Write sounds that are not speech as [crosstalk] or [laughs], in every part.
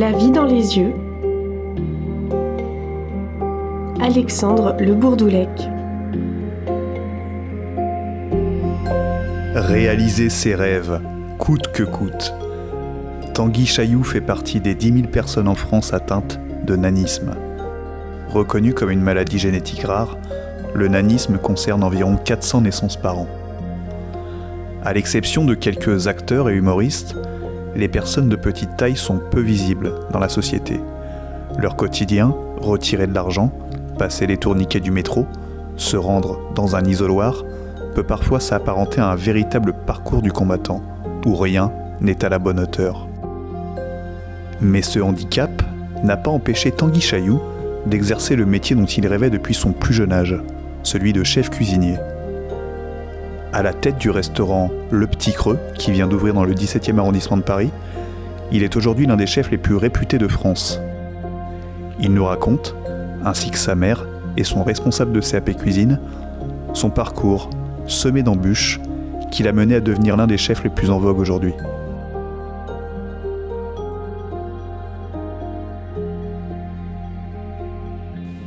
La vie dans les yeux. Alexandre Le Bourdoulec. Réaliser ses rêves, coûte que coûte. Tanguy Chailloux fait partie des 10 000 personnes en France atteintes de nanisme. Reconnu comme une maladie génétique rare, le nanisme concerne environ 400 naissances par an. À l'exception de quelques acteurs et humoristes, les personnes de petite taille sont peu visibles dans la société. Leur quotidien, retirer de l'argent, passer les tourniquets du métro, se rendre dans un isoloir, peut parfois s'apparenter à un véritable parcours du combattant, où rien n'est à la bonne hauteur. Mais ce handicap n'a pas empêché Tanguy d'exercer le métier dont il rêvait depuis son plus jeune âge, celui de chef cuisinier. À la tête du restaurant Le Petit Creux, qui vient d'ouvrir dans le 17e arrondissement de Paris, il est aujourd'hui l'un des chefs les plus réputés de France. Il nous raconte, ainsi que sa mère et son responsable de CAP Cuisine, son parcours semé d'embûches qui l'a mené à devenir l'un des chefs les plus en vogue aujourd'hui.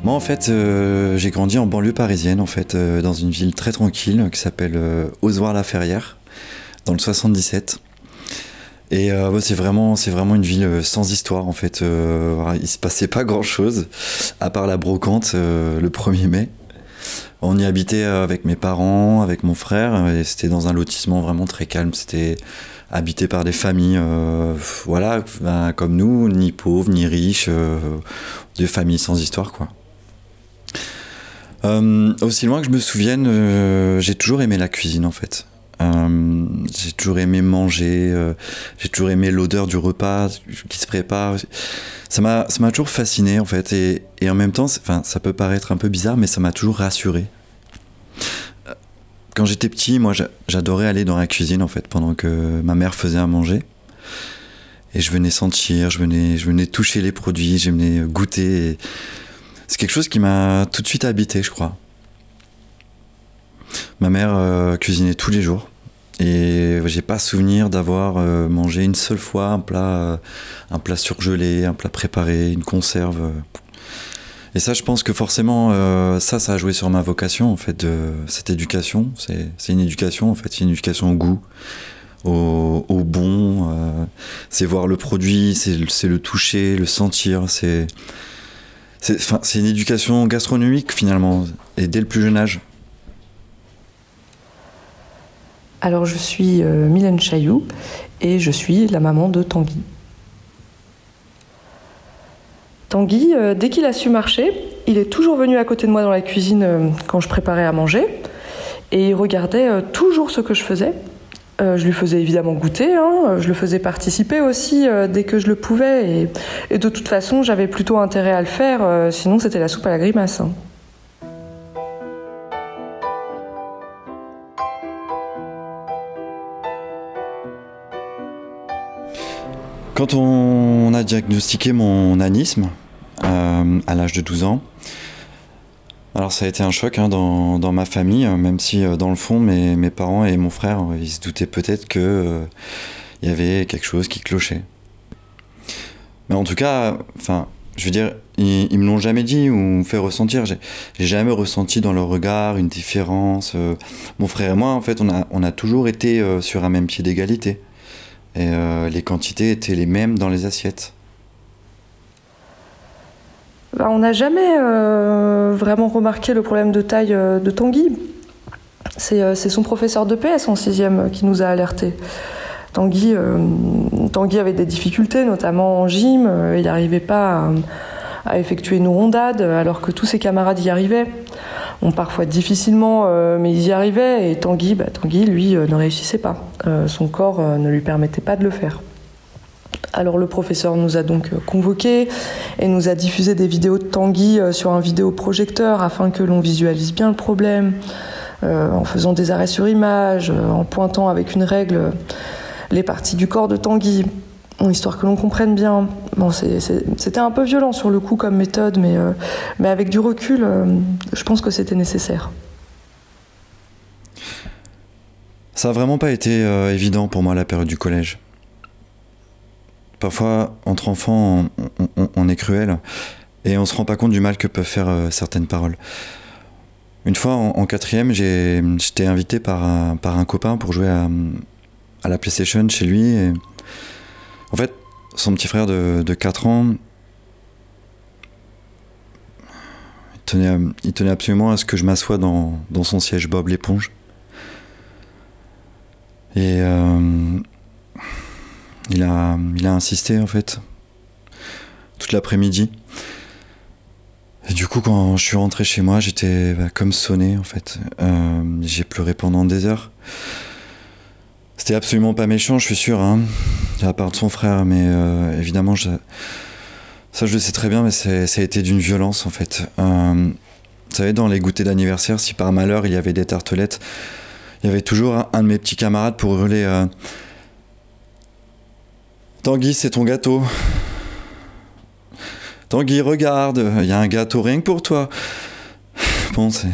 Moi, en fait, euh, j'ai grandi en banlieue parisienne, en fait, euh, dans une ville très tranquille qui s'appelle euh, Ozoir-la-Ferrière, dans le 77. Et c'est vraiment, c'est vraiment une ville sans histoire, en fait. il se passait pas grand-chose, à part la brocante le 1er mai. On y habitait avec mes parents, avec mon frère, et c'était dans un lotissement vraiment très calme. C'était habité par des familles, voilà, ben, comme nous, ni pauvres, ni riches, des familles sans histoire, quoi. Euh, aussi loin que je me souvienne, euh, j'ai toujours aimé la cuisine en fait. Euh, j'ai toujours aimé manger, j'ai toujours aimé l'odeur du repas qui se prépare. Ça m'a, ça m'a toujours fasciné en fait, et, en même temps, enfin, ça peut paraître un peu bizarre, mais ça m'a toujours rassuré. Quand j'étais petit, moi, j'adorais aller dans la cuisine en fait, pendant que ma mère faisait à manger. Et je venais sentir, je venais, je venais toucher les produits, je venais goûter. C'est quelque chose qui m'a tout de suite habité, je crois. Ma mère euh, cuisinait tous les jours. Et j'ai pas souvenir d'avoir euh, mangé une seule fois un plat, euh, un plat surgelé, un plat préparé, une conserve. Et ça, je pense que forcément, ça, ça a joué sur ma vocation, en fait, de cette éducation. C'est une éducation, en fait, c'est une éducation au goût, au, au bon. c'est voir le produit, c'est le toucher, le sentir. C'est c'est une éducation gastronomique finalement, et dès le plus jeune âge. Alors je suis euh, Mylène Chailloux et je suis la maman de Tanguy. Tanguy, euh, dès qu'il a su marcher, il est toujours venu à côté de moi dans la cuisine euh, quand je préparais à manger et il regardait toujours ce que je faisais euh, je lui faisais évidemment goûter, hein. je le faisais participer aussi euh, dès que je le pouvais, et, de toute façon j'avais plutôt intérêt à le faire, euh, sinon c'était la soupe à la grimace. Hein. Quand on a diagnostiqué mon anisme à l'âge de 12 ans, alors ça a été un choc hein, dans, ma famille, euh, même si euh, dans le fond mes, parents et mon frère euh, ils se doutaient peut-être que il y avait quelque chose qui clochait. Mais en tout cas, enfin, je veux dire, ils, me l'ont jamais dit ou fait ressentir. J'ai jamais ressenti dans leur regard une différence. mon frère et moi, en fait, on a, on a toujours été sur un même pied d'égalité. Et les quantités étaient les mêmes dans les assiettes. Bah, on n'a jamais euh, vraiment remarqué le problème de taille euh, de Tanguy. Euh, c'est son professeur de PS en sixième qui nous a alertés. Tanguy, avait des difficultés, notamment en gym. il n'arrivait pas à, effectuer une rondade alors que tous ses camarades y arrivaient. Parfois difficilement, mais ils y arrivaient. Et Tanguy, bah, Tanguy lui, ne réussissait pas. son corps ne lui permettait pas de le faire. Alors le professeur nous a donc euh, convoqués et nous a diffusé des vidéos de Tanguy euh, sur un vidéoprojecteur afin que l'on visualise bien le problème, euh, en faisant des arrêts sur image, en pointant avec une règle les parties du corps de Tanguy, histoire que l'on comprenne bien. C'était un peu violent sur le coup comme méthode, mais avec du recul, je pense que c'était nécessaire. Ça n'a vraiment pas été évident pour moi la période du collège parfois, entre enfants, on, est cruel et on se rend pas compte du mal que peuvent faire certaines paroles. Une fois, en, quatrième, j'étais invité par un, copain pour jouer à, la PlayStation chez lui. En fait, son petit frère de, de 4 ans, il tenait, absolument à ce que je m'assoie dans, dans, son siège Bob l'éponge. Et euh, il, a, il a insisté en fait, toute l'après-midi. Et du coup, quand je suis rentré chez moi, j'étais bah, comme sonné en fait. Euh, j'ai pleuré pendant des heures. C'était absolument pas méchant, je suis sûr, hein, de la part de son frère, mais euh, évidemment, ça je le sais très bien, mais ça a été d'une violence en fait. Euh, vous savez, dans les goûters d'anniversaire, si par malheur il y avait des tartelettes, il y avait toujours un, de mes petits camarades pour hurler Tanguy, c'est ton gâteau. Tanguy, regarde, il y a un gâteau rien que pour toi. Bon, c'est.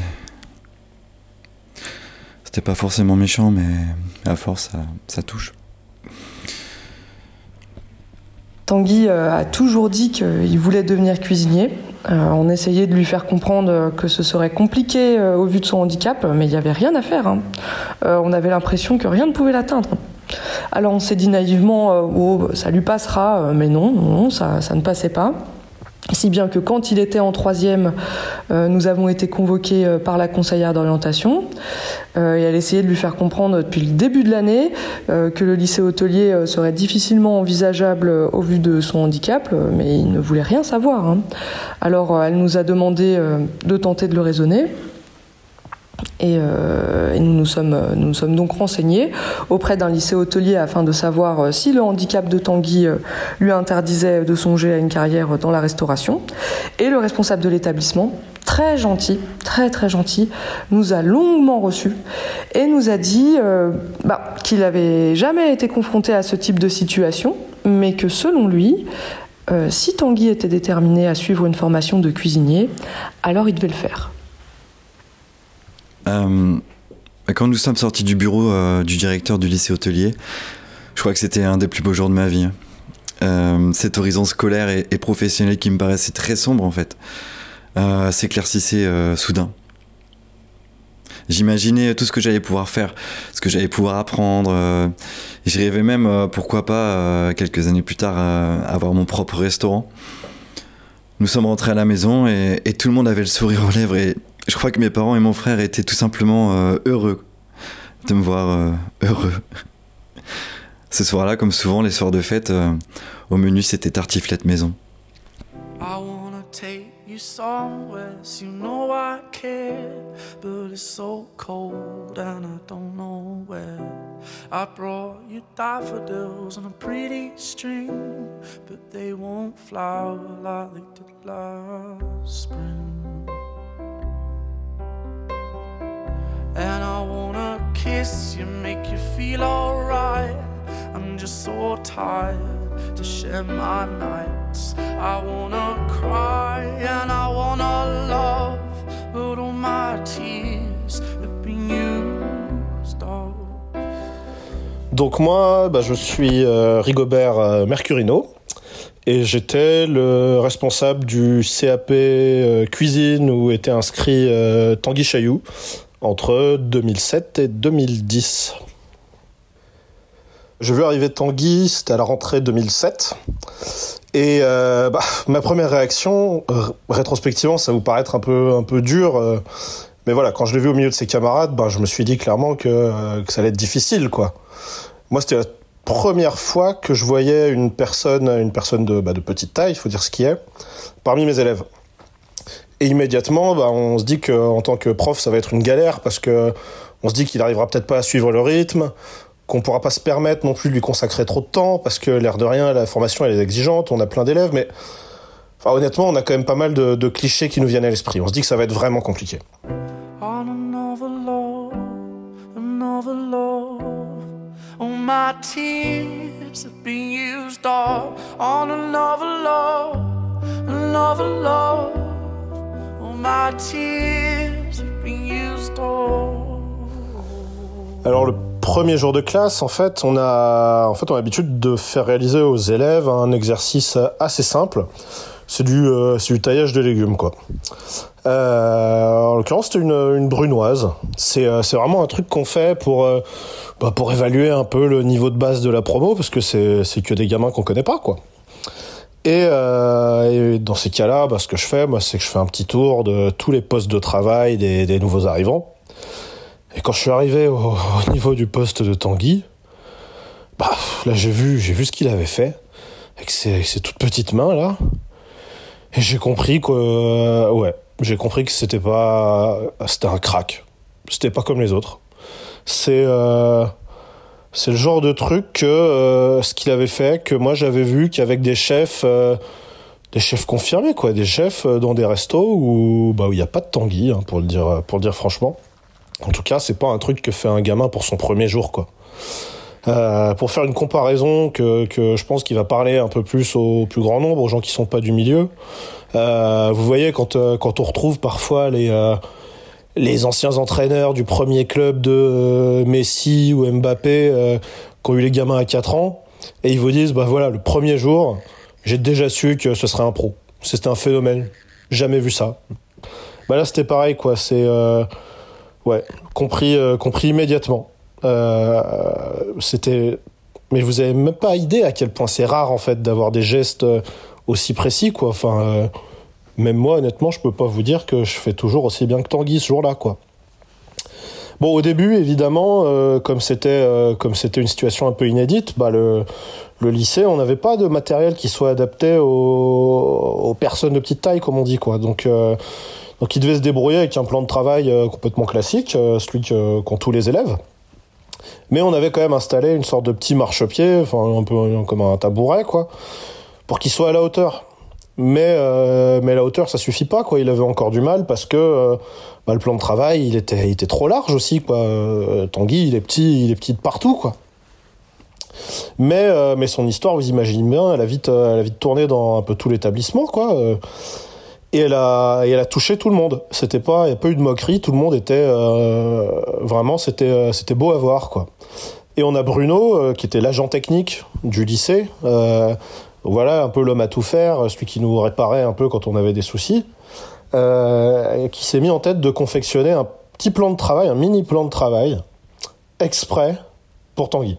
C'était pas forcément méchant, mais à force, ça, touche. Tanguy euh, a toujours dit qu'il voulait devenir cuisinier. Euh, on essayait de lui faire comprendre que ce serait compliqué euh, au vu de son handicap, mais il n'y avait rien à faire. Hein. on avait l'impression que rien ne pouvait l'atteindre. Alors on s'est dit naïvement, oh, ça lui passera, mais non, ça, ne passait pas. Si bien que quand il était en troisième, euh, nous avons été convoqués euh, par la conseillère d'orientation euh, et elle essayait de lui faire comprendre depuis le début de l'année que le lycée hôtelier serait difficilement envisageable au vu de son handicap, mais il ne voulait rien savoir. Hein. Alors elle nous a demandé de tenter de le raisonner. Euh, et, nous, nous, sommes, donc renseignés auprès d'un lycée hôtelier afin de savoir euh, si le handicap de Tanguy euh, lui interdisait de songer à une carrière dans la restauration. Et le responsable de l'établissement, très gentil, très très gentil, nous a longuement reçus et nous a dit bah, qu'il n'avait jamais été confronté à ce type de situation, mais que selon lui, si Tanguy était déterminé à suivre une formation de cuisinier, alors il devait le faire. Euh, quand nous sommes sortis du bureau euh, du directeur du lycée hôtelier, je crois que c'était un des plus beaux jours de ma vie. Euh, cet horizon scolaire et, professionnel qui me paraissait très sombre en fait s'éclaircissait soudain. J'imaginais tout ce que j'allais pouvoir faire, ce que j'allais pouvoir apprendre. et je rêvais même, pourquoi pas, quelques années plus tard, avoir mon propre restaurant. Nous sommes rentrés à la maison et, et, tout le monde avait le sourire aux lèvres et je crois que mes parents et mon frère étaient tout simplement euh, heureux de me voir euh, heureux. [laughs] Ce soir-là, comme souvent les soirs de fête, euh, au menu c'était tartiflette maison. somewhere, so you know I care. But it's so cold and I don't know where. I brought you daffodils on a pretty string, but they won't flower like they did last spring. And I wanna kiss you, make you feel alright. I'm just so tired to share my nights. I wanna cry and I wanna love, but all my tears have been used up. Donc moi, bah, je suis euh, Rigobert euh, Mercurino et j'étais le responsable du CAP euh, cuisine où était inscrit euh, Tanguy Chailloux entre 2007 et 2010. Je vu arriver Tanguy, c'était à la rentrée 2007. Et euh, bah, [laughs] ma première réaction, rétrospectivement, ça vous paraître un peu un peu dur, euh, mais voilà, quand je l'ai vu au milieu de ses camarades, bah, je me suis dit clairement que, euh, que ça allait être difficile, quoi. Moi, c'était la première fois que je voyais une personne, une personne de, bah, de petite taille, il faut dire ce qui est, parmi mes élèves. Et immédiatement, bah, on se dit qu'en tant que prof, ça va être une galère parce que on se dit qu'il n'arrivera peut-être pas à suivre le rythme, qu'on pourra pas se permettre non plus de lui consacrer trop de temps parce que l'air de rien, la formation elle est exigeante, on a plein d'élèves, mais honnêtement, on a quand même pas mal de, de clichés qui nous viennent à l'esprit. On se dit que ça va être vraiment compliqué. Alors le premier jour de classe, en fait, on a, en fait, on a l'habitude de faire réaliser aux élèves un exercice assez simple. C'est du, euh, du taillage de légumes, quoi. Euh, en l'occurrence, c'était une, une brunoise. C'est, euh, c'est vraiment un truc qu'on fait pour, euh, bah, pour évaluer un peu le niveau de base de la promo, parce que c'est que des gamins qu'on connaît pas, quoi. Et, euh, et dans ces cas-là, bah, ce que je fais, moi, c'est que je fais un petit tour de tous les postes de travail des, nouveaux arrivants. Et quand je suis arrivé au, au niveau du poste de Tanguy, bah, là j'ai vu, j'ai vu ce qu'il avait fait avec ses, avec ses toutes petites mains là, et j'ai compris que, euh, ouais, j'ai compris que c'était pas, c'était un crack, c'était pas comme les autres. C'est, euh, c'est le genre de truc que euh, ce qu'il avait fait, que moi j'avais vu qu'avec des chefs, euh, des chefs confirmés quoi, des chefs euh, dans des restos où, bah, où il y a pas de Tanguy, hein, pour le dire, pour le dire franchement. En tout cas, c'est pas un truc que fait un gamin pour son premier jour, quoi. Euh, pour faire une comparaison que, que je pense qu'il va parler un peu plus au plus grand nombre, aux gens qui sont pas du milieu. Vous voyez quand quand on retrouve parfois les les anciens entraîneurs du premier club de euh, Messi ou Mbappé euh, qui ont eu les gamins à 4 ans et ils vous disent bah voilà le premier jour j'ai déjà su que ce serait un pro. C'était un phénomène. Jamais vu ça. Bah là c'était pareil quoi. C'est euh, Ouais, compris, euh, compris immédiatement. Euh, c'était, mais vous avez même pas idée à quel point c'est rare en fait d'avoir des gestes euh, aussi précis quoi. Enfin, même moi honnêtement, je peux pas vous dire que je fais toujours aussi bien que Tanguy ce jour-là quoi. Bon, au début, évidemment, euh, comme c'était euh, comme c'était une situation un peu inédite, bah le le lycée, on n'avait pas de matériel qui soit adapté aux, aux personnes de petite taille, comme on dit quoi. Donc euh, donc il devait se débrouiller avec un plan de travail euh, complètement classique, euh, celui qu'ont tous les élèves. Mais on avait quand même installé une sorte de petit marchepied, enfin un peu comme un tabouret, quoi, pour qu'il soit à la hauteur. Mais, euh, mais la hauteur, ça suffit pas, quoi. Il avait encore du mal parce que euh, bah, le plan de travail, il était, il était trop large aussi, quoi. Euh, Tanguy, il est petit, il est petit de partout, quoi. Mais, mais son histoire, vous imaginez bien, elle a vite, elle a vite tourné dans un peu tout l'établissement, quoi. Et elle a, elle a touché tout le monde. C'était pas, il n'y a pas eu de moquerie. Tout le monde était vraiment, c'était, c'était beau à voir, quoi. Et on a Bruno, qui était l'agent technique du lycée. Voilà, un peu l'homme à tout faire, celui qui nous réparait un peu quand on avait des soucis, euh, qui s'est mis en tête de confectionner un petit plan de travail, un mini plan de travail, exprès pour Tanguy.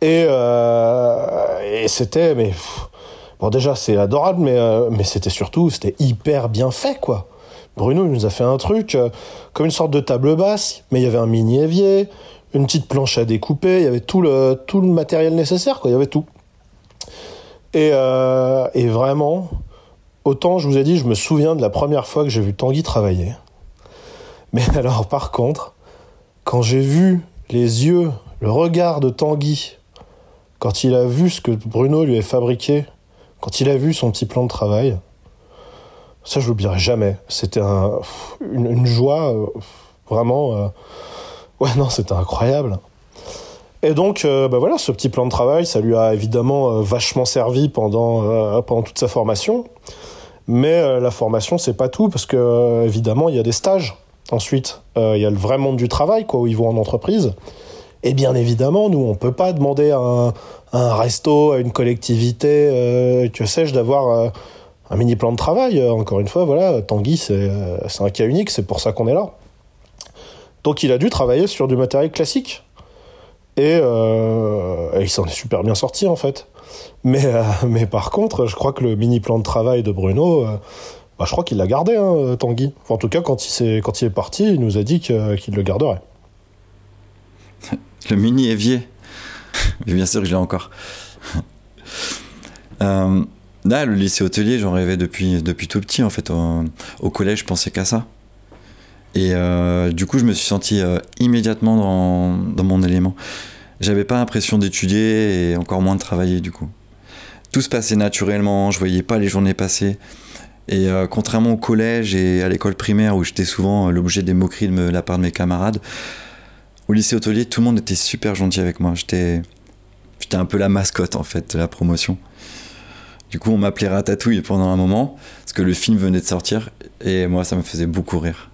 Et, euh, c'était, mais bon déjà c'est adorable, mais euh, mais c'était surtout c'était hyper bien fait quoi. Bruno il nous a fait un truc comme une sorte de table basse, mais il y avait un mini évier, une petite planche à découper, il y avait tout le tout le matériel nécessaire quoi, il y avait tout. Et euh, et vraiment, autant je vous ai dit, je me souviens de la première fois que j'ai vu Tanguy travailler. Mais [laughs] alors par contre, quand j'ai vu les yeux, le regard de Tanguy quand il a vu ce que Bruno lui a fabriqué, quand il a vu son petit plan de travail, ça je l'oublierai jamais. C'était un, une, une joie euh, vraiment. euh, ouais, non, c'était incroyable. Et donc, euh, bah voilà, ce petit plan de travail, ça lui a évidemment euh, vachement servi pendant, euh, pendant toute sa formation. Mais la formation, c'est pas tout, parce que évidemment, il y a des stages. Ensuite, il y a le vrai monde du travail, quoi, où ils vont en entreprise. Et bien évidemment, nous, on peut pas demander à un, à un resto, à une collectivité, que sais-je, d'avoir un mini plan de travail. Encore une fois, voilà, Tanguy, c'est un cas unique, c'est pour ça qu'on est là. Donc il a dû travailler sur du matériel classique. Et, euh, et il s'en est super bien sorti, en fait. Mais, euh, [laughs] mais par contre, je crois que le mini plan de travail de Bruno, euh, bah, je crois qu'il l'a gardé, hein, Tanguy. En tout cas, quand il, est parti, il nous a dit qu'il le garderait. [laughs] Le mini évier. Bien sûr que je l'ai encore. [laughs] Là, le lycée hôtelier, j'en rêvais depuis, tout petit. En fait, au, collège, je pensais qu'à ça. Et du coup, je me suis senti immédiatement dans mon élément. J'avais pas l'impression d'étudier et encore moins de travailler, du coup. Tout se passait naturellement, je voyais pas les journées passer. Et euh, contrairement au collège et à l'école primaire où j'étais souvent euh, l'objet des moqueries de la part de mes camarades, au lycée hôtelier, tout le monde était super gentil avec moi. J'étais, j'étais un peu la mascotte en fait de la promotion. Du coup, on m'appelait Ratatouille pendant un moment parce que le film venait de sortir et moi, ça me faisait beaucoup rire.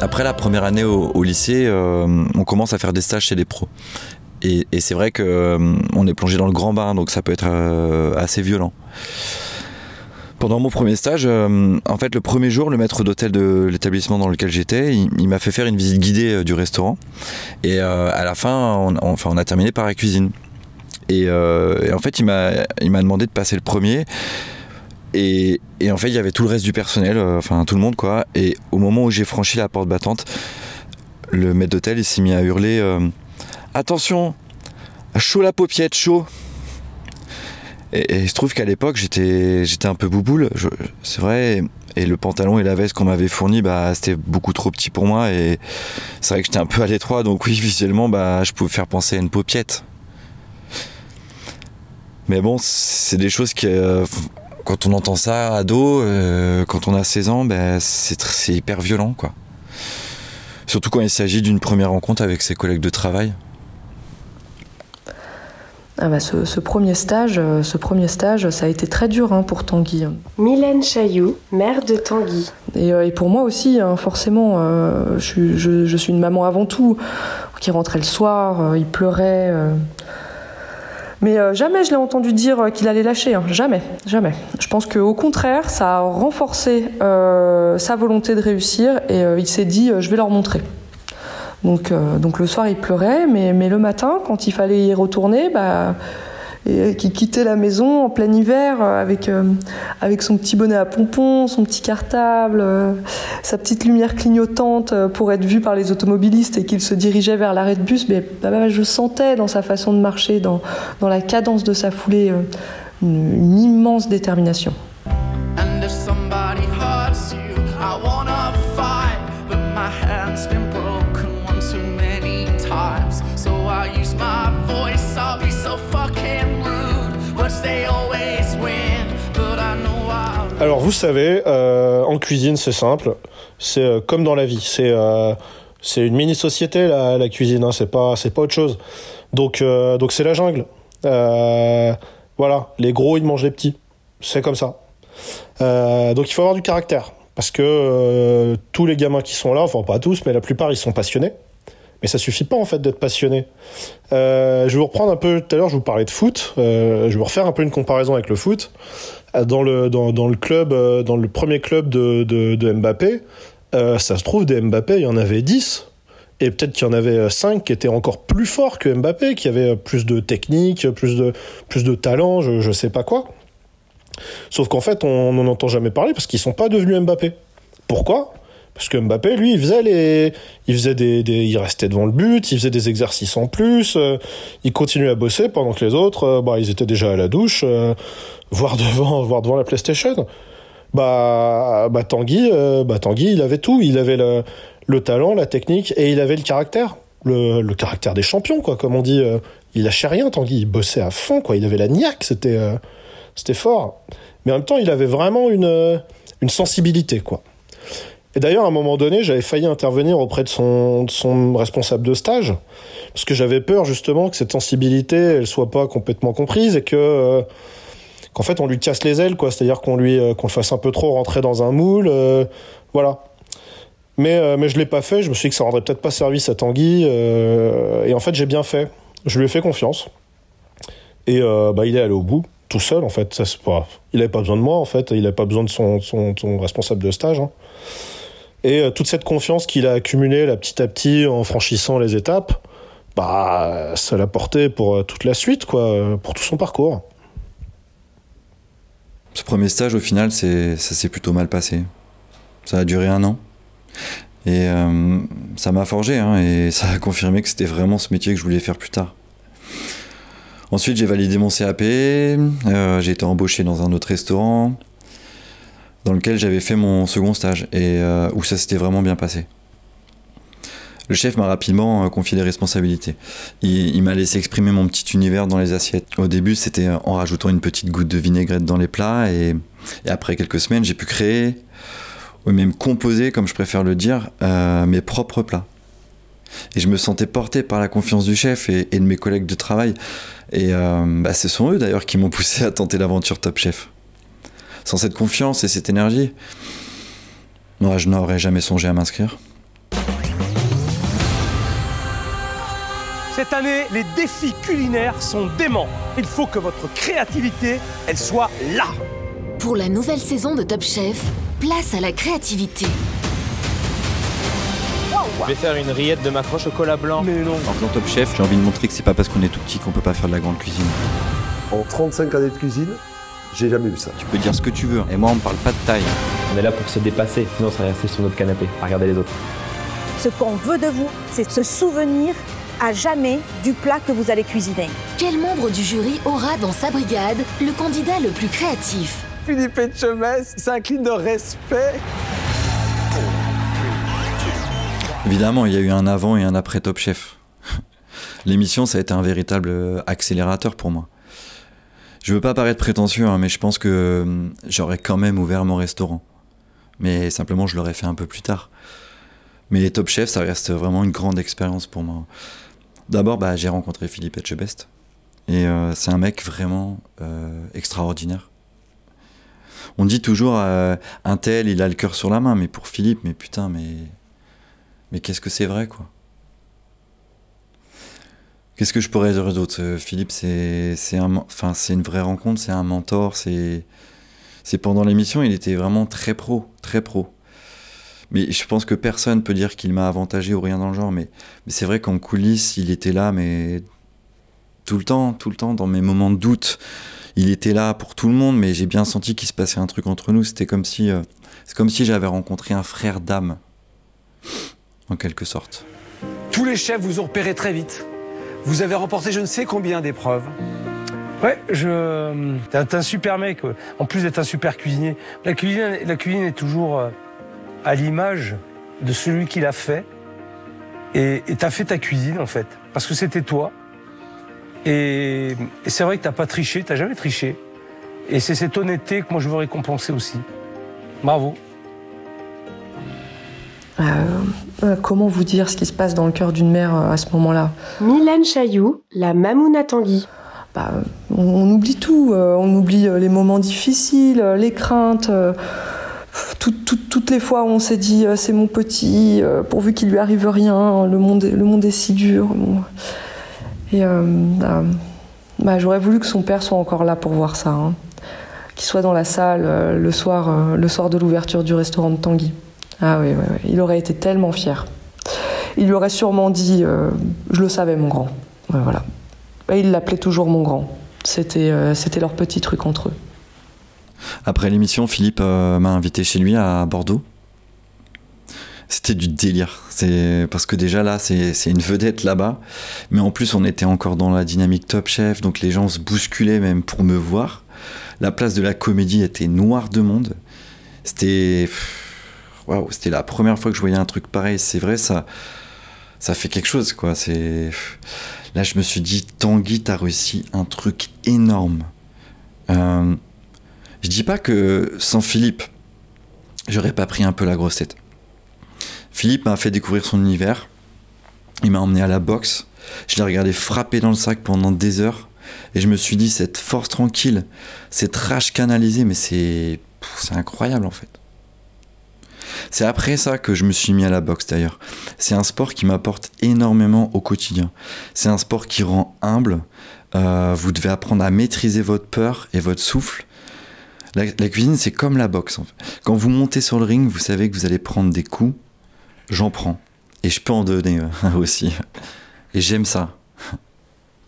Après la première année au, lycée, on commence à faire des stages chez des pros. Et, c'est vrai qu'on est plongé dans le grand bain, donc ça peut être assez violent. Pendant mon premier stage, euh, en fait, le premier jour, le maître d'hôtel de l'établissement dans lequel j'étais, il, m'a fait faire une visite guidée euh, du restaurant. Et euh, à la fin, on, enfin, on a terminé par la cuisine. Et, en fait, il m'a demandé de passer le premier. Et, en fait, il y avait tout le reste du personnel, enfin tout le monde, quoi. Et au moment où j'ai franchi la porte battante, le maître d'hôtel, il s'est mis à hurler Attention, chaud la paupiette, chaud et, il se trouve qu'à l'époque, j'étais, j'étais un peu bouboule, c'est vrai. Et le pantalon et la veste qu'on m'avait fourni, bah, c'était beaucoup trop petit pour moi. Et c'est vrai que j'étais un peu à l'étroit, donc oui, visuellement, bah, je pouvais faire penser à une paupiette. Mais bon, c'est des choses qui, euh, quand on entend ça ado, euh, quand on a 16 ans, bah, c'est, c'est hyper violent, quoi. Surtout quand il s'agit d'une première rencontre avec ses collègues de travail. Ah bah ce, premier stage, euh, ce premier stage, ça a été très dur hein, pour Tanguy. Mylène Chailloux, mère de Tanguy. Et, euh, pour moi aussi, hein, forcément, euh, je, suis une maman avant tout, qui rentrait le soir, il pleurait. Mais jamais je l'ai entendu dire qu'il allait lâcher, hein. jamais, jamais. Je pense qu'au contraire, ça a renforcé sa volonté de réussir et il s'est dit, je vais leur montrer. Donc, euh, donc le soir, il pleurait, mais, mais le matin, quand il fallait y retourner, bah, et qui quittait la maison en plein hiver euh, avec, euh, avec son petit bonnet à pompons, son petit cartable, sa petite lumière clignotante pour être vu par les automobilistes et qu'il se dirigeait vers l'arrêt de bus, mais bah, bah, je sentais dans sa façon de marcher, dans, dans la cadence de sa foulée, une, immense détermination. Alors vous savez, euh, en cuisine c'est simple, c'est euh, comme dans la vie, c'est euh, une mini société la, cuisine, hein, c'est pas c'est pas autre chose. Donc donc c'est la jungle. voilà, les gros ils mangent les petits, c'est comme ça. donc il faut avoir du caractère parce que tous les gamins qui sont là, enfin pas tous, mais la plupart ils sont passionnés. Mais ça suffit pas en fait d'être passionné. Je vais vous reprendre un peu tout à l'heure, je vous parlais de foot. Je vais vous refaire un peu une comparaison avec le foot. Euh, dans le, dans, le club, euh, dans le premier club de Mbappé, euh, ça se trouve, des Mbappé, il y en avait 10. Et peut-être qu'il y en avait 5 qui étaient encore plus forts que Mbappé, qui avaient plus de technique, plus de, plus de talent, je, je sais pas quoi. Sauf qu'en fait, on n'en entend jamais parler parce qu'ils sont pas devenus Mbappé. Pourquoi? Parce que Mbappé, lui, il faisait les, il faisait des, il restait devant le but, il faisait des exercices en plus, euh, il continuait à bosser pendant que les autres, euh, bah, ils étaient déjà à la douche, euh, voire [laughs] devant, voire devant la PlayStation. Bah, bah Tanguy, bah Tanguy, il avait tout, il avait le, le talent, la technique et il avait le caractère, le, le caractère des champions, quoi, comme on dit. il lâchait rien, Tanguy, il bossait à fond, quoi. Il avait la niaque, c'était, c'était fort. Mais en même temps, il avait vraiment une, une sensibilité, quoi. Et d'ailleurs, à un moment donné, j'avais failli intervenir auprès de son, responsable de stage, parce que j'avais peur justement que cette sensibilité, elle soit pas complètement comprise et que euh, qu'en fait on lui casse les ailes, quoi. C'est-à-dire qu'on lui euh, qu'on le fasse un peu trop rentrer dans un moule, euh, voilà. Mais mais je l'ai pas fait. Je me suis dit que ça rendrait peut-être pas service à Tanguy, et en fait j'ai bien fait. Je lui ai fait confiance. Et bah il est allé au bout tout seul en fait. Ça, pas... Il avait pas besoin de moi en fait. Il avait pas besoin de son, son, son responsable de stage. Hein. Et euh, toute cette confiance qu'il a accumulée petit à petit en franchissant les étapes, bah, ça l'a porté pour euh, toute la suite, quoi, pour tout son parcours. Ce premier stage, au final, ça s'est plutôt mal passé. Ça a duré un an. Et euh, ça m'a forgé, hein, et ça a confirmé que c'était vraiment ce métier que je voulais faire plus tard. Ensuite, j'ai validé mon CAP, j'ai été embauché dans un autre restaurant, dans lequel j'avais fait mon second stage et euh, où ça s'était vraiment bien passé. Le chef m'a rapidement euh, confié des responsabilités. Il, m'a laissé exprimer mon petit univers dans les assiettes. Au début, c'était en rajoutant une petite goutte de vinaigrette dans les plats et, après quelques semaines, j'ai pu créer ou même composer, comme je préfère le dire, euh, mes propres plats. Et je me sentais porté par la confiance du chef et, de mes collègues de travail. Et bah, ce sont eux d'ailleurs qui m'ont poussé à tenter l'aventure Top Chef sans cette confiance et cette énergie, moi, je n'aurais jamais songé à m'inscrire. Cette année, les défis culinaires sont déments. Il faut que votre créativité, elle soit là. Pour la nouvelle saison de Top Chef, place à la créativité. Je vais faire une rillette de macroche au chocolat blanc. Mais non. En faisant Top Chef, j'ai envie de montrer que c'est pas parce qu'on est tout petit qu'on peut pas faire de la grande cuisine. En 35 années de cuisine, j'ai jamais vu ça. Tu peux dire ce que tu veux. Et moi, on me parle pas de taille. On est là pour se dépasser, sinon on serait resté sur notre canapé à regarder les autres. Ce qu'on veut de vous, c'est se souvenir à jamais du plat que vous allez cuisiner. Quel membre du jury aura dans sa brigade le candidat le plus créatif? Philippe Etchemès s'incline de respect. Évidemment, il y a eu un avant et un après Top Chef. [laughs] L'émission, ça a été un véritable euh, accélérateur pour moi. Je veux pas paraître prétentieux, hein, mais je pense que euh, j'aurais quand même ouvert mon restaurant. Mais simplement, je l'aurais fait un peu plus tard. Mais Top Chef, ça reste vraiment une grande expérience pour moi. D'abord, bah, j'ai rencontré Philippe Etchebest. Et euh, c'est un mec vraiment euh, extraordinaire. On dit toujours, un tel, il a le cœur sur la main, mais pour Philippe, mais putain. Mais qu'est-ce que c'est vrai, quoi? Qu'est-ce que je pourrais dire d'autre Euh, Philippe, c'est une vraie rencontre, c'est un mentor, c'est. Pendant l'émission, il était vraiment très pro, très pro. Mais je pense que personne peut dire qu'il m'a avantagé ou rien dans le genre. Mais, mais c'est vrai qu'en coulisses, il était là, mais tout le temps, tout le temps, dans mes moments de doute, il était là pour tout le monde. Mais j'ai bien senti qu'il se passait un truc entre nous. C'était comme si, euh, c'est comme si j'avais rencontré un frère d'âme, en quelque sorte. Tous les chefs vous ont repéré très vite. Vous avez remporté je ne sais combien d'épreuves. Ouais, je. T'es un super mec. ouais. En plus d'être un super cuisinier. La cuisine, la cuisine est toujours euh, à l'image de celui qui l'a fait. Et et t'as fait ta cuisine, en fait. Parce que c'était toi. Et, et c'est vrai que t'as pas triché, t'as jamais triché. Et c'est cette honnêteté que moi je veux récompenser aussi. Bravo. Euh, euh, comment vous dire ce qui se passe dans le cœur d'une mère euh, à ce moment-là Mylène Chailloux, la Mamouna Tanguy. Bah, on, on oublie tout. euh, on oublie euh, les moments difficiles, euh, les craintes. euh, tout- tout- toutes les fois où on s'est dit euh, c'est mon petit, euh, pourvu qu'il lui arrive rien, le monde est, le monde est si dur. Bon. Et euh, bah, bah, j'aurais voulu que son père soit encore là pour voir ça, hein. qu'il soit dans la salle euh, le soir, euh, le soir de l'ouverture du restaurant de Tanguy. Ah oui, oui, oui, il aurait été tellement fier. Il lui aurait sûrement dit euh, je le savais mon grand. Voilà. Bah, il l'appelait toujours mon grand. C'était euh, c'était leur petit truc entre eux. Après l'émission, Philippe euh, m'a invité chez lui à Bordeaux. C'était du délire. C'est parce que déjà là, c'est une vedette là-bas, mais en plus on était encore dans la dynamique Top Chef, donc les gens se bousculaient même pour me voir. La place de la comédie était noire de monde. C'était waouh, c'était la première fois que je voyais un truc pareil. C'est vrai, ça, ça fait quelque chose quoi. C'est là, je me suis dit, Tanguy, t'as réussi un truc énorme. Euh, je dis pas que sans Philippe, j'aurais pas pris un peu la grosse tête. Philippe m'a fait découvrir son univers. Il m'a emmené à la boxe. Je l'ai regardé frapper dans le sac pendant des heures. Et je me suis dit, cette force tranquille, cette rage canalisée, mais c'est. incroyable en fait. C'est après ça que je me suis mis à la boxe d'ailleurs. C'est un sport qui m'apporte énormément au quotidien. C'est un sport qui rend humble. Euh, vous devez apprendre à maîtriser votre peur et votre souffle. La, cuisine, c'est comme la boxe. Quand vous montez sur le ring, vous savez que vous allez prendre des coups. J'en prends. Et je peux en donner euh, [laughs] aussi. Et j'aime ça.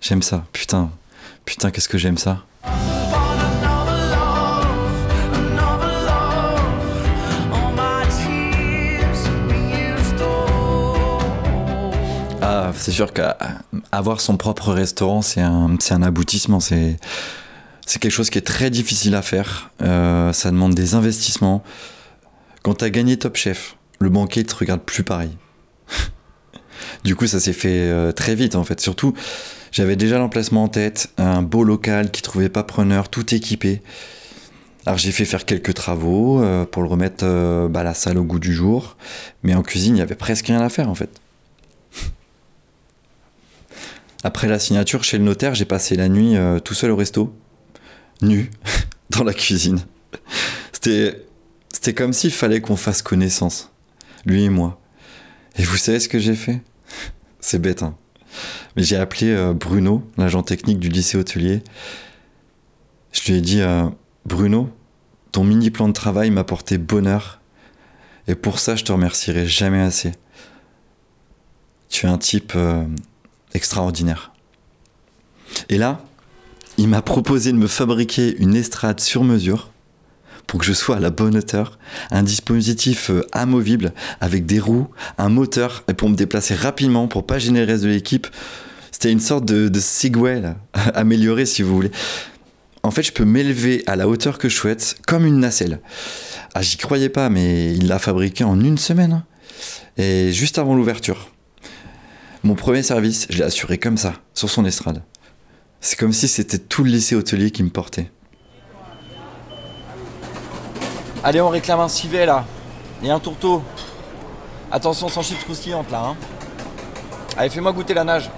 J'aime ça. Putain. Putain, qu'est-ce que j'aime ça. C'est sûr qu'avoir son propre restaurant, c'est un, un aboutissement. C'est, quelque chose qui est très difficile à faire. Euh, ça demande des investissements. Quand t'as gagné Top Chef, le banquier te regarde plus pareil. [laughs] du coup, ça s'est fait euh, très vite en fait. Surtout, j'avais déjà l'emplacement en tête, un beau local qui trouvait pas preneur, tout équipé. Alors j'ai fait faire quelques travaux euh, pour le remettre euh, bah, la salle au goût du jour, mais en cuisine il y avait presque rien à faire en fait. Après la signature chez le notaire, j'ai passé la nuit euh, tout seul au resto, nu, [laughs] dans la cuisine. C'était, c'était comme s'il fallait qu'on fasse connaissance, lui et moi. Et vous savez ce que j'ai fait? [laughs] C'est bête, hein. Mais j'ai appelé euh, Bruno, l'agent technique du lycée hôtelier. Je lui ai dit euh, Bruno, ton mini plan de travail m'a porté bonheur. Et pour ça, je te remercierai jamais assez. Tu es un type extraordinaire. Et là, il m'a proposé de me fabriquer une estrade sur mesure pour que je sois à la bonne hauteur, un dispositif euh, amovible avec des roues, un moteur et pour me déplacer rapidement pour pas gêner le reste de l'équipe. C'était une sorte de, de Segway [laughs] amélioré si vous voulez. En fait, je peux m'élever à la hauteur que je souhaite comme une nacelle. Ah, j'y croyais pas, mais il l'a fabriqué en une semaine. hein. Et juste avant l'ouverture. Mon premier service, je l'ai assuré comme ça, sur son estrade. C'est comme si c'était tout le lycée hôtelier qui me portait. Allez, on réclame un civet là. Et un tourteau. Attention sans chips croustillantes là. Hein. Allez, fais-moi goûter la nage.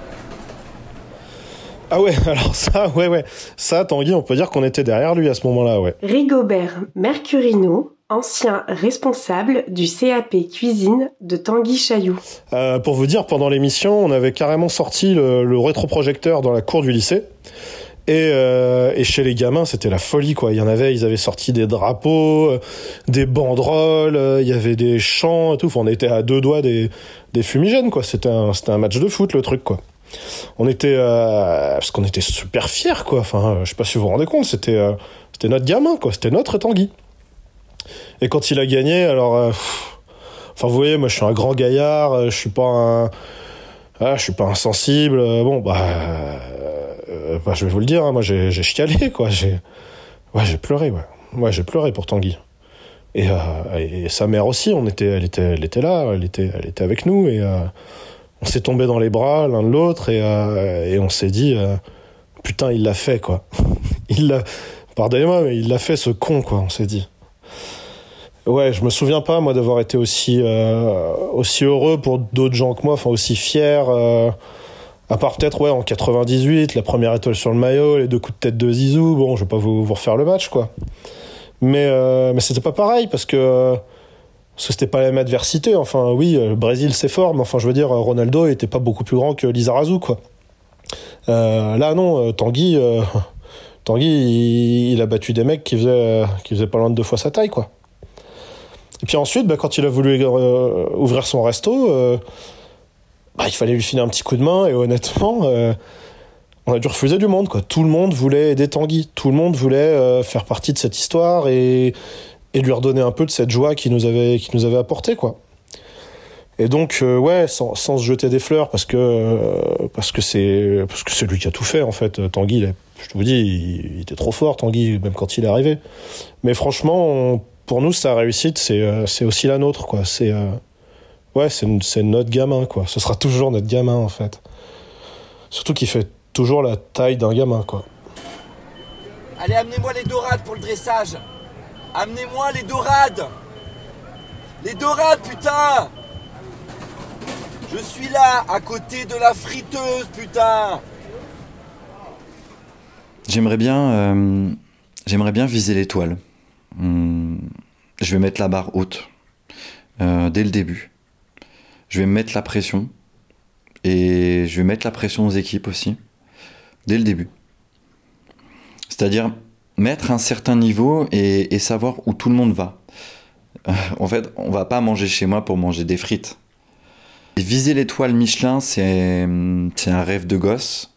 Ah ouais, [laughs] alors ça, ouais, ouais. Ça, Tanguy, on peut dire qu'on était derrière lui à ce moment-là, ouais. Rigobert Mercurino, ancien responsable du CAP cuisine de Tanguy Chailloux. Euh, pour vous dire, pendant l'émission, on avait carrément sorti le, le rétroprojecteur dans la cour du lycée. Et, euh, et chez les gamins, c'était la folie, quoi. Il y en avait, ils avaient sorti des drapeaux, euh, des banderoles, euh, il y avait des chants et tout. Enfin, on était à deux doigts des, des fumigènes, quoi. C'était un, un match de foot, le truc, quoi. On était, euh, parce qu'on était super fiers, quoi. Enfin, je sais pas si vous vous rendez compte, c'était, c'était notre gamin, quoi. C'était notre Tanguy. Et quand il a gagné, alors, euh, enfin, vous voyez, moi, je suis un grand gaillard, euh, je suis pas un, ah, je suis pas insensible. euh, Bon, bah, bah, je vais vous le dire, hein, moi, j'ai, chialé, [laughs] quoi. J'ai, ouais, j'ai pleuré, ouais. Ouais, j'ai pleuré pour Tanguy. Et, sa mère aussi, on était, elle était, elle était là, elle était, elle était avec nous, et on s'est tombé dans les bras l'un de l'autre, et, on s'est dit, putain, il l'a fait, quoi. [laughs] il l'a, pardonnez-moi, mais il l'a fait, ce con, quoi. On s'est dit. Ouais, je me souviens pas moi d'avoir été aussi euh, aussi heureux pour d'autres gens que moi, enfin aussi fier. euh, à part peut-être ouais en 98, la première étoile sur le maillot, les deux coups de tête de Zizou. Bon, je vais pas vous, refaire le match quoi. Mais euh, mais c'était pas pareil parce que parce que c'était pas la même adversité. Enfin oui, le Brésil c'est fort, mais enfin je veux dire Ronaldo était pas beaucoup plus grand que Lizarazu quoi. Là non, Tanguy, Tanguy il, a battu des mecs qui faisaient pas loin de deux fois sa taille quoi. Et puis ensuite, bah, quand il a voulu euh, ouvrir son resto, euh, bah, il fallait lui filer un petit coup de main. Et honnêtement, euh, on a dû refuser du monde. Tout le monde voulait aider Tanguy. Tout le monde voulait faire partie de cette histoire et, lui redonner un peu de cette joie qu'il nous avait, qu'il nous avait apporté. Quoi. Et donc, euh, ouais, sans, sans se jeter des fleurs, parce que euh, parce que c'est parce que lui qui a tout fait en fait. Tanguy, je vous dis, il, était trop fort, Tanguy, même quand il est arrivé. Mais franchement, pour nous, sa réussite, c'est euh, c'est aussi la nôtre, quoi. C'est ouais, c'est notre gamin, quoi. Ce sera toujours notre gamin, en fait. Surtout qu'il fait toujours la taille d'un gamin, quoi. Allez, amenez-moi les dorades pour le dressage. Amenez-moi les dorades. Les dorades, putain Je suis là, à côté de la friteuse, putain J'aimerais bien, euh, viser l'étoile. Hum, je vais mettre la barre haute euh, dès le début. Je vais mettre la pression et je vais mettre la pression aux équipes aussi dès le début. C'est-à-dire mettre un certain niveau et, et savoir où tout le monde va. Euh, en fait, on va pas manger chez moi pour manger des frites. Viser l'étoile Michelin, c'est un rêve de gosse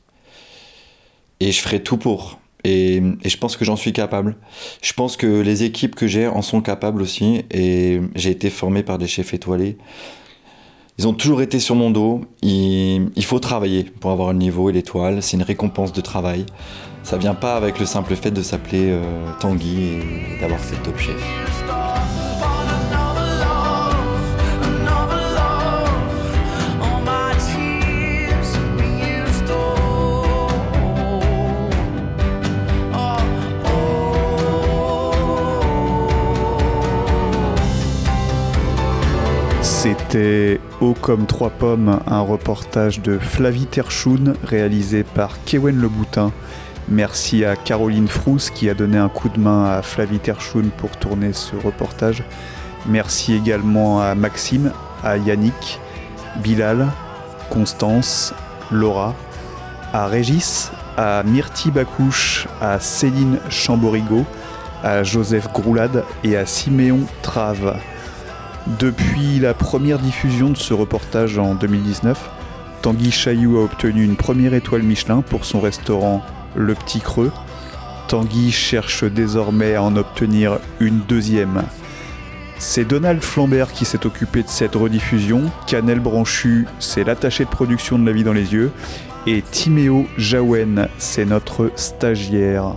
et je ferai tout pour. Et, je pense que j'en suis capable. Je pense que les équipes que j'ai en sont capables aussi. Et j'ai été formé par des chefs étoilés. Ils ont toujours été sur mon dos. Il, faut travailler pour avoir le niveau et l'étoile. C'est une récompense de travail. Ça vient pas avec le simple fait de s'appeler euh, Tanguy et d'avoir fait Top Chef. C'était Haut comme trois pommes, un reportage de Flavie Terchoun réalisé par Kewen Le Boutin. Merci à Caroline Frousse qui a donné un coup de main à Flavie Terchoun pour tourner ce reportage. Merci également à Maxime, à Yannick, Bilal, Constance, Laura, à Régis, à Myrti Bacouche, à Céline Chamborigo, à Joseph Groulade et à Siméon Trave. Depuis la première diffusion de ce reportage en 2019, Tanguy Chailloux a obtenu une première étoile Michelin pour son restaurant Le Petit Creux. Tanguy cherche désormais à en obtenir une deuxième. C'est Donald Flambert qui s'est occupé de cette rediffusion, Canel Branchu, c'est l'attaché de production de La Vie dans les yeux, et Timéo Jaouen, c'est notre stagiaire.